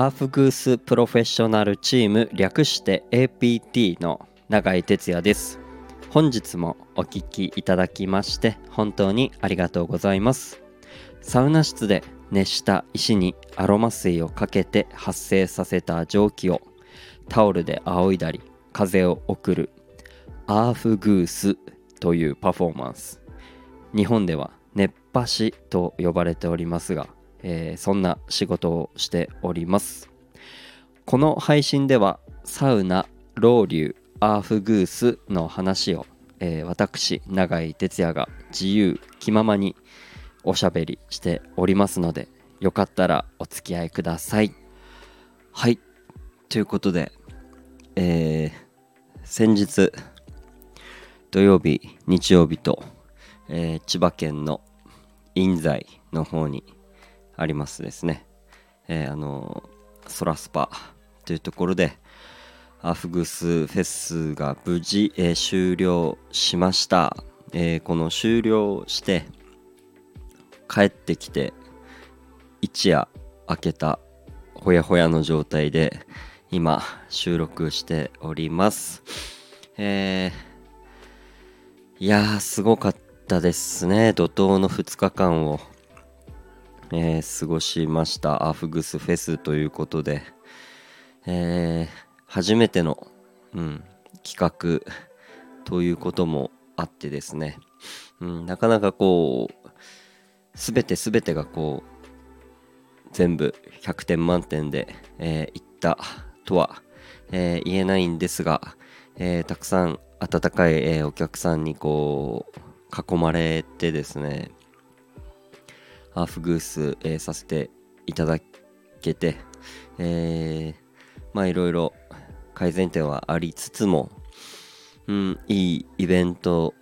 アーフグースプロフェッショナルチーム略して APT の永井哲也です。本日もお聴きいただきまして本当にありがとうございます。サウナ室で熱した石にアロマ水をかけて発生させた蒸気をタオルで仰いだり風を送るアーフグースというパフォーマンス。日本では熱波師と呼ばれておりますが、えー、そんな仕事をしております。この配信ではサウナロウリュアーフグースの話を、えー、私永井哲也が自由気ままにおしゃべりしておりますのでよかったらお付き合いください。はい。ということでえー、先日土曜日日曜日と、えー、千葉県の印西の方にありますですね、えー、あのソラスパというところでアフグスフェスが無事、えー、終了しました、えー、この終了して帰ってきて一夜明けたほやほやの状態で今収録しております。えー、いやーすごかったですね。怒涛の2日間を、えー、過ごしました。アフグスフェスということでえー、初めての、うん、企画ということもあってですね、うん、なかなかこう全て全てがこう全部100点満点で、えー、いったとは、えー、言えないんですが、えー、たくさん温かい、え、お客さんにこう囲まれてですねハーフグース、えー、させていただけて、えー、まあいろいろ改善点はありつつも、うん、いいイベント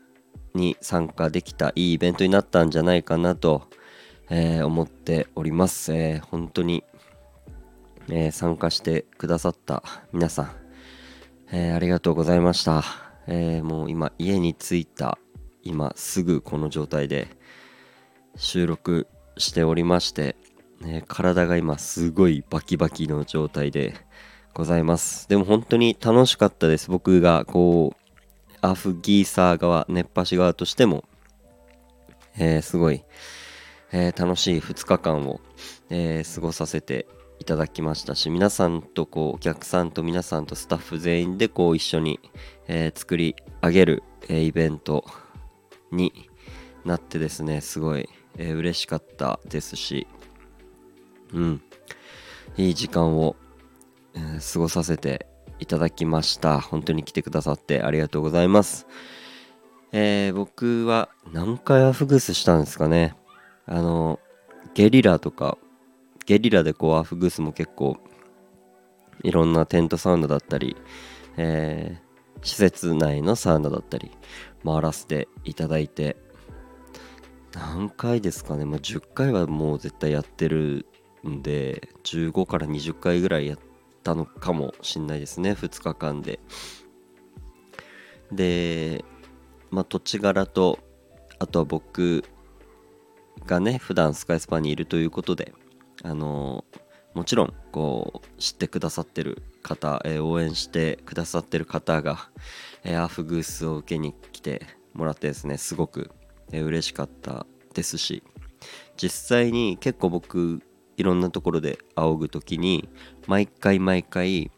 に参加できたいいイベントになったんじゃないかなと、えー、思っております、えー、本当にえー、参加してくださった皆さん、えー、ありがとうございました、えー、もう今家に着いた今すぐこの状態で収録しておりまして、ね、体が今すごいバキバキの状態でございます。でも本当に楽しかったです。僕がこうアフギーサー側熱波師側としても、えー、すごい、えー、楽しい2日間を、えー、過ごさせていただきましたし皆さんとこうお客さんと皆さんとスタッフ全員でこう一緒に、えー、作り上げる、えー、イベントになってですねすごい、えー、嬉しかったですしうん。いい時間を、えー、過ごさせていただきました。本当に来てくださってありがとうございます。えー、僕は何回アフグースしたんですかね。あのゲリラとかゲリラでこうアフグースも結構いろんなテントサウナだったり、えー、施設内のサウナだったり回らせていただいて何回ですかね、まあ、10回はもう絶対やってるんで15から20回ぐらいやったのかもしんないですね。2日間で。でまあ土地柄とあとは僕がね普段スカイスパにいるということであのもちろんこう知ってくださってる方、えー、応援してくださってる方が、えー、アーフグースを受けに来てもらってですねすごく、嬉しかったですし実際に結構僕いろんなところで仰ぐ時に毎回毎回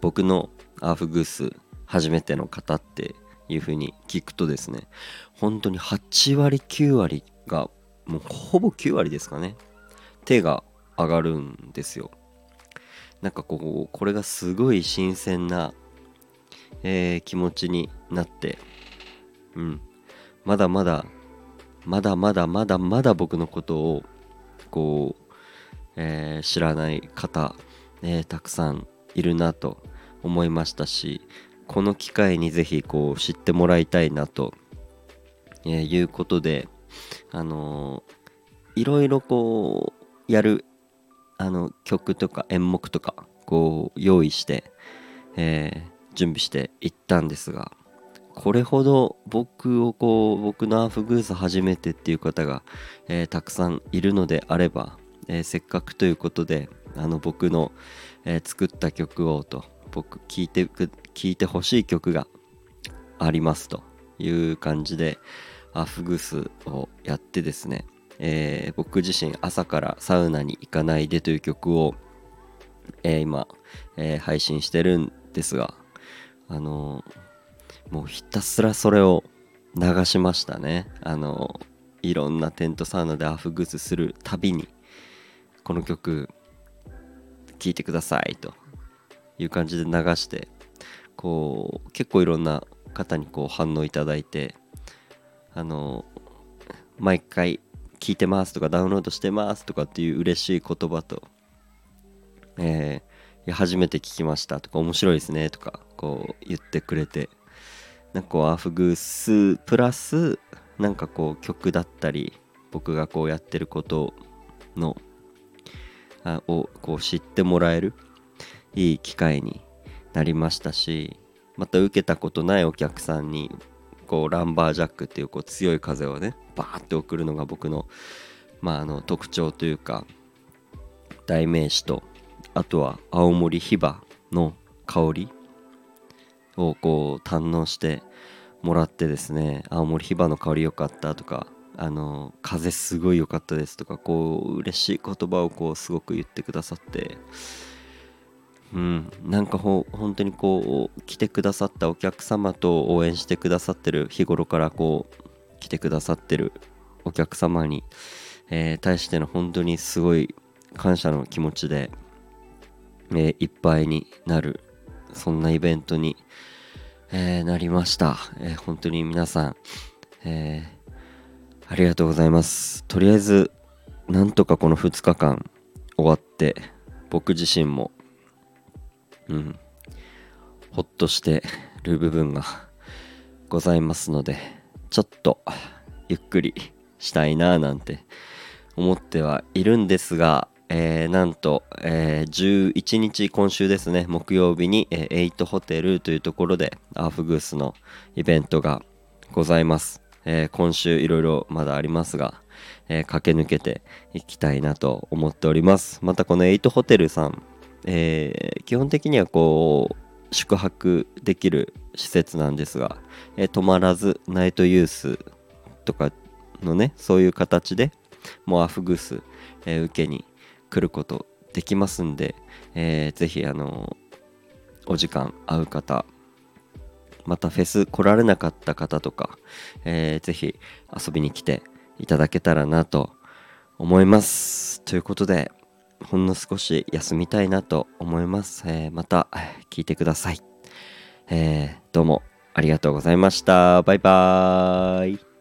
僕のアーフグース初めての方っていう風に聞くとですね本当に8割9割がもうほぼ9割ですかね手が上がるんですよ。なんかこうこれがすごい新鮮な、えー、気持ちになってうん。まだまだまだまだまだまだ僕のことをこう、えー、知らない方、えー、たくさんいるなと思いましたしこの機会にぜひこう知ってもらいたいなと、えー、いうことであの、いろいろこうやるあの曲とか演目とかこう用意して、え、準備していったんですがこれほど僕をこう僕のアーフグース初めてっていう方が、えー、たくさんいるのであれば、えー、せっかくということで、あの僕の、えー、作った曲をと僕聴いて聴いてほしい曲がありますという感じでアフグースをやってですね、え、僕自身朝からサウナに行かないでという曲を、え、今、え、配信してるんですがあのもうひたすらそれを流しましたね。あのいろんなテントサウナでアフグスするたびにこの曲聴いてくださいという感じで流してこう結構いろんな方にこう反応いただいてあの毎回聞いてますとかダウンロードしてますとかっていう嬉しい言葉と、えー、初めて聞きましたとか面白いですねとかこう言ってくれてなんかこうアフグースプラスなんかこう曲だったり僕がこうやってることのあをこう知ってもらえるいい機会になりましたしまた受けたことないお客さんにこうランバージャックっていうこう強い風をねバーって送るのが僕の,、まあ、あの特徴というか代名詞とあとは青森ヒバの香りをこう堪能してもらってですね青森ヒバの香り良かったとかあの風すごい良かったですとかこう嬉しい言葉をこうすごく言ってくださってうん、なんかほ本当にこう来てくださったお客様と応援してくださってる日頃からこう来てくださってるお客様に、えー、対しての本当にすごい感謝の気持ちで、えー、いっぱいになるそんなイベントに、えー、なりました、え本当に皆さん、えありがとうございます。とりあえずなんとかこの2日間終わって僕自身もうんほっとしてる部分がございますのでちょっとゆっくりしたいななんて思ってはいるんですが、えー、なんと、えー、11日今週ですね木曜日に、えー、エイトホテルというところでアーフグースのイベントがございます、えー、今週いろいろまだありますが、え、駆け抜けていきたいなと思っております。またこのエイトホテルさんえ、基本的にはこう宿泊できる施設なんですが、えー、泊まらずナイトユースとかのねそういう形でもうアフグース、え、受けに来ることできますんで、えー、ぜひあのお時間合う方またフェス来られなかった方とか、えー、ぜひ遊びに来ていただけたらなと思いますということでほんの少し休みたいなと思います。えー、また聞いてください。えー、どうもありがとうございました。バイバーイ。